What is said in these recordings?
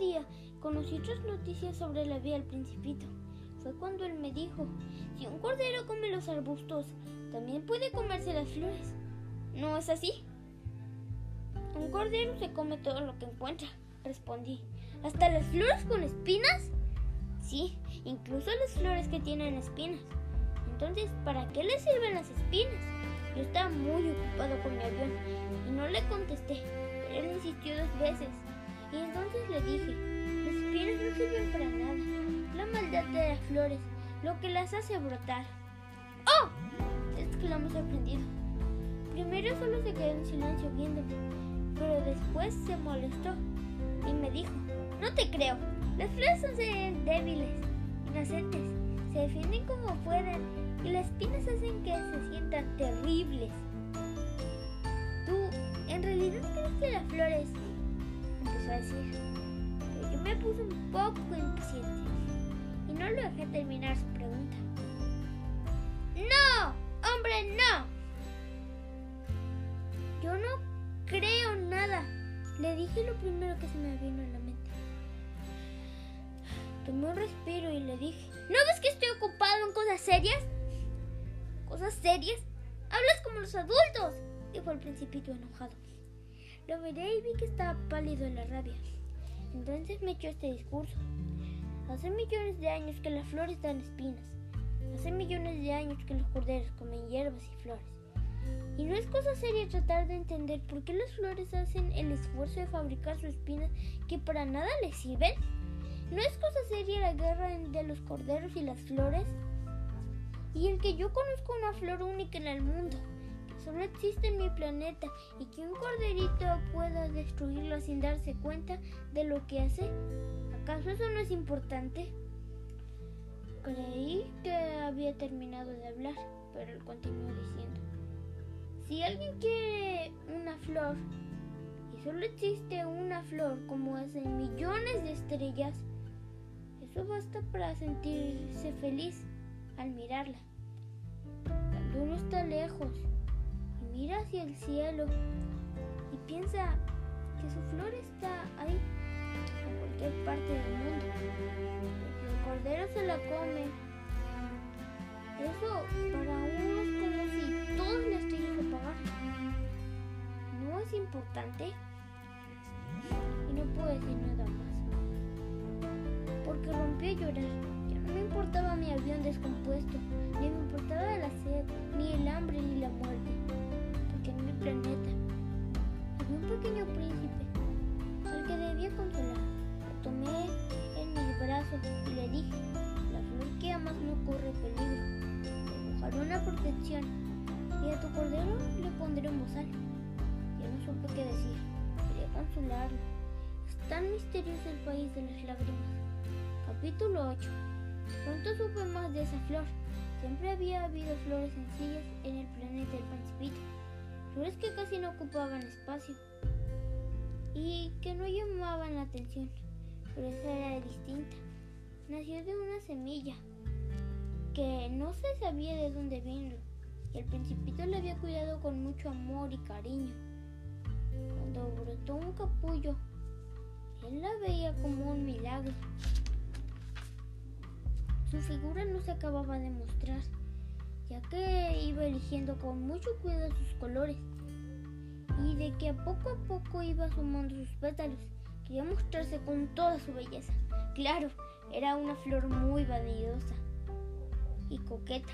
día conocí otras noticias sobre la vida del principito. Fue cuando él me dijo, si un cordero come los arbustos, también puede comerse las flores. ¿No es así? Un cordero se come todo lo que encuentra, respondí. ¿Hasta las flores con espinas? Sí, incluso las flores que tienen espinas. Entonces, ¿para qué le sirven las espinas? Yo estaba muy ocupado con mi avión y no le contesté, pero él insistió dos veces. Y entonces le dije, las espinas no sirven para nada. La maldad de las flores, lo que las hace brotar. ¡Oh! exclamó sorprendido. Primero solo se quedó en silencio viéndome, pero después se molestó y me dijo, no te creo, las flores son débiles, inocentes, se defienden como pueden y las espinas hacen que se sientan terribles. Tú, ¿en realidad crees que las flores? Decir, yo me puse un poco impaciente y no lo dejé terminar su pregunta. ¡No! ¡Hombre, no! Yo no creo nada. Le dije lo primero que se me vino a la mente. Tomé un respiro y le dije, ¿no ves que estoy ocupado en cosas serias? ¿Cosas serias? Hablas como los adultos, dijo el principito enojado. Lo miré y vi que estaba pálido en la rabia. Entonces me echó este discurso. Hace millones de años que las flores dan espinas. Hace millones de años que los corderos comen hierbas y flores. Y no es cosa seria tratar de entender por qué las flores hacen el esfuerzo de fabricar sus espinas que para nada les sirven. ¿No es cosa seria la guerra de los corderos y las flores? Y el que yo conozco una flor única en el mundo, solo existe en mi planeta y que un corderito pueda destruirla sin darse cuenta de lo que hace, ¿acaso eso no es importante? Creí que había terminado de hablar, pero él continuó diciendo. Si alguien quiere una flor y solo existe una flor como hacen millones de estrellas, eso basta para sentirse feliz al mirarla. Cuando uno está lejos mira hacia el cielo y piensa que su flor está ahí, en cualquier parte del mundo, el cordero se la come, eso para uno es como si todos la estuvieran apagaran. ¿No es importante? Y no puedo decir nada más. Porque rompí a llorar. Ya no me importaba mi avión descompuesto, cordero le pondré un bozal. Yo no supe qué decir, quería consolarlo. Es tan misterioso el país de las lágrimas. Capítulo 8. Pronto supe más de esa flor. Siempre había habido flores sencillas en el planeta del Principito. Flores que casi no ocupaban espacio y que no llamaban la atención. Pero esa era distinta. Nació de una semilla que no se sabía de dónde vino y el principito le había cuidado con mucho amor y cariño. Cuando brotó un capullo, él la veía como un milagro. Su figura no se acababa de mostrar, ya que iba eligiendo con mucho cuidado sus colores y de que a poco a poco iba sumando sus pétalos. Quería mostrarse con toda su belleza. Claro, era una flor muy vanidosa y coqueta,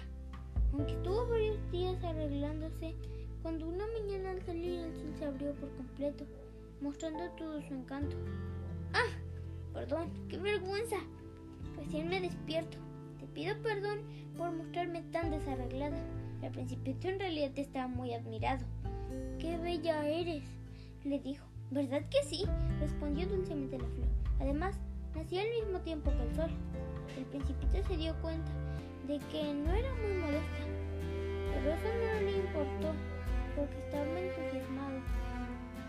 aunque estuvo varios días arreglándose, cuando una mañana al salir el sol se abrió por completo, mostrando todo su encanto. ¡Ah! Perdón, qué vergüenza. Recién me despierto. Te pido perdón por mostrarme tan desarreglada. Al principito en realidad estaba muy admirado. ¡Qué bella eres! le dijo. ¿Verdad que sí? respondió dulcemente la flor. Además, nací al mismo tiempo que el sol. El principito se dio cuenta de que no era muy modesta, pero eso no le importó porque estaba entusiasmado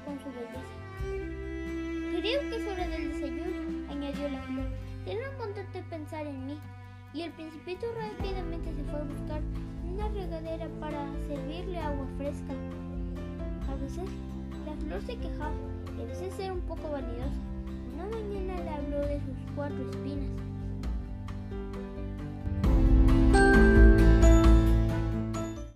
con su belleza. Creo que es hora del desayuno, añadió la flor. Ten la bondad de pensar en mí. Y el principito rápidamente se fue a buscar una regadera para servirle agua fresca. A veces la flor se quejaba a veces era un poco vanidosa. Una mañana la cuatro espinas.